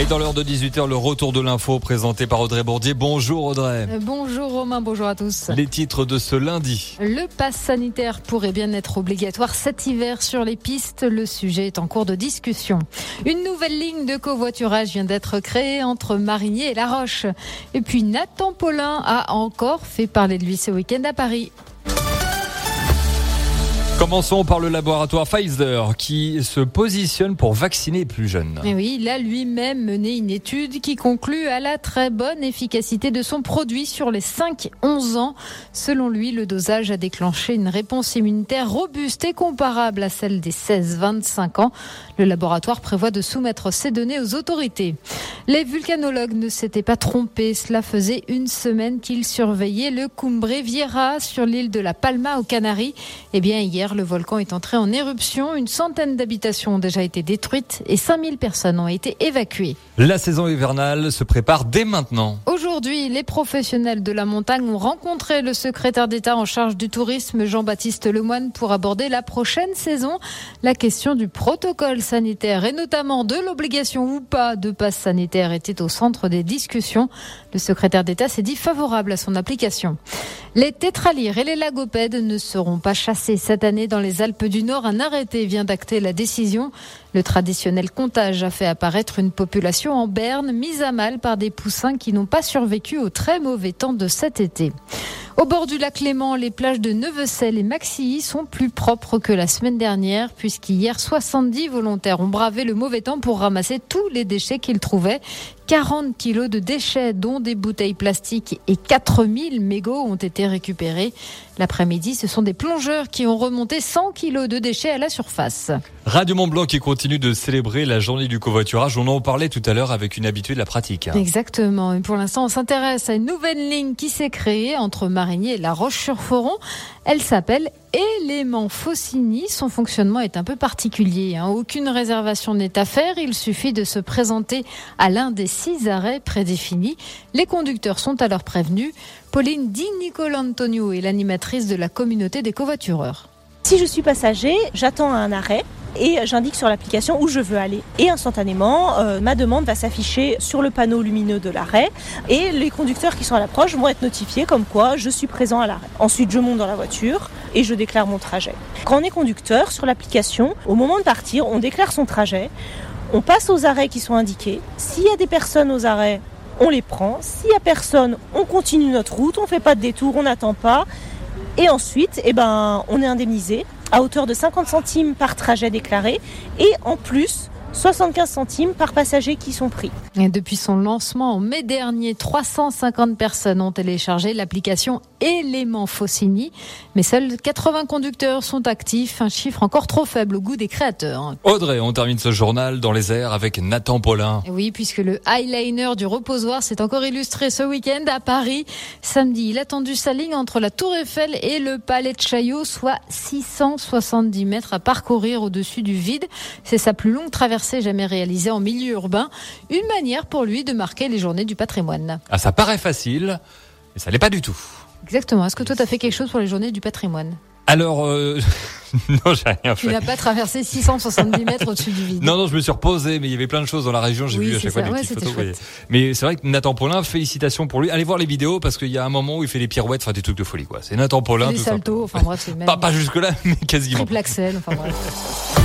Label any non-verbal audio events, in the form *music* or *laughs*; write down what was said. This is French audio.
Et dans l'heure de 18h, le retour de l'info présenté par Audrey Bourdier. Bonjour Audrey. Euh, bonjour Romain, bonjour à tous. Les titres de ce lundi. Le pass sanitaire pourrait bien être obligatoire cet hiver sur les pistes. Le sujet est en cours de discussion. Une nouvelle ligne de covoiturage vient d'être créée entre Marigny et La Roche. Et puis Nathan Paulin a encore fait parler de lui ce week-end à Paris. Commençons par le laboratoire Pfizer qui se positionne pour vacciner les plus jeunes. Et oui, il a lui-même mené une étude qui conclut à la très bonne efficacité de son produit sur les 5-11 ans. Selon lui, le dosage a déclenché une réponse immunitaire robuste et comparable à celle des 16-25 ans. Le laboratoire prévoit de soumettre ces données aux autorités. Les vulcanologues ne s'étaient pas trompés. Cela faisait une semaine qu'ils surveillaient le Cumbre Vieira sur l'île de la Palma aux Canaries. Eh bien, hier, le volcan est entré en éruption. Une centaine d'habitations ont déjà été détruites et 5000 personnes ont été évacuées. La saison hivernale se prépare dès maintenant. Aujourd'hui, les professionnels de la montagne ont rencontré le secrétaire d'État en charge du tourisme, Jean-Baptiste Lemoine, pour aborder la prochaine saison. La question du protocole sanitaire et notamment de l'obligation ou pas de passe sanitaire était au centre des discussions. Le secrétaire d'État s'est dit favorable à son application. Les tétralyres et les lagopèdes ne seront pas chassés cette année dans les Alpes du Nord. Un arrêté vient d'acter la décision. Le traditionnel comptage a fait apparaître une population en berne mise à mal par des poussins qui n'ont pas survécu au très mauvais temps de cet été. Au bord du lac Léman, les plages de Neuvecel et Maxilly sont plus propres que la semaine dernière, puisqu'hier, 70 volontaires ont bravé le mauvais temps pour ramasser tous les déchets qu'ils trouvaient. 40 kilos de déchets, dont des bouteilles plastiques et 4000 mégots ont été récupérés. L'après-midi, ce sont des plongeurs qui ont remonté 100 kilos de déchets à la surface. Radio Mont Blanc qui continue de célébrer la journée du covoiturage. On en parlait tout à l'heure avec une habituée de la pratique. Exactement. Et pour l'instant, on s'intéresse à une nouvelle ligne qui s'est créée entre Marigny La Roche-sur-Foron. Elle s'appelle Élément Faucigny. Son fonctionnement est un peu particulier. Hein. Aucune réservation n'est à faire. Il suffit de se présenter à l'un des six arrêts prédéfinis. Les conducteurs sont alors prévenus. Pauline Di Nicolo Antonio est l'animatrice de la communauté des covoitureurs. Si je suis passager, j'attends un arrêt et j'indique sur l'application où je veux aller. Et instantanément, euh, ma demande va s'afficher sur le panneau lumineux de l'arrêt et les conducteurs qui sont à l'approche vont être notifiés comme quoi je suis présent à l'arrêt. Ensuite, je monte dans la voiture et je déclare mon trajet. Quand on est conducteur sur l'application, au moment de partir, on déclare son trajet, on passe aux arrêts qui sont indiqués. S'il y a des personnes aux arrêts, on les prend. S'il y a personne, on continue notre route, on fait pas de détour, on n'attend pas. Et ensuite, eh ben, on est indemnisé à hauteur de 50 centimes par trajet déclaré. Et en plus, 75 centimes par passager qui sont pris. Et depuis son lancement en mai dernier, 350 personnes ont téléchargé l'application Élément Faucigny, mais seuls 80 conducteurs sont actifs, un chiffre encore trop faible au goût des créateurs. Audrey, on termine ce journal dans les airs avec Nathan Paulin. oui, puisque le eyeliner du reposoir s'est encore illustré ce week-end à Paris. Samedi, il a tendu sa ligne entre la Tour Eiffel et le Palais de Chaillot, soit 670 mètres à parcourir au-dessus du vide. C'est sa plus longue traversée jamais réalisée en milieu urbain. Une manière pour lui de marquer les journées du patrimoine. Ah, ça paraît facile, mais ça l'est pas du tout. Exactement. Est-ce que toi, tu as fait quelque chose pour les journées du patrimoine? Alors, euh... *laughs* non, j'ai rien fait. Tu n'as pas traversé 670 mètres au-dessus du vide. Non, non, je me suis reposé, mais il y avait plein de choses dans la région. J'ai Oui, vu à chaque fois ça. des Ouais, petites c'était photos. Mais c'est vrai que Nathan Paulin, félicitations pour lui. Allez voir les vidéos parce qu'il y a un moment où il fait des pirouettes, enfin des trucs de folie, quoi. C'est Nathan Paulin, Des saltos, enfin bref, c'est *laughs* même Pas, pas jusque là, mais quasiment. triple axel, enfin bref. *laughs*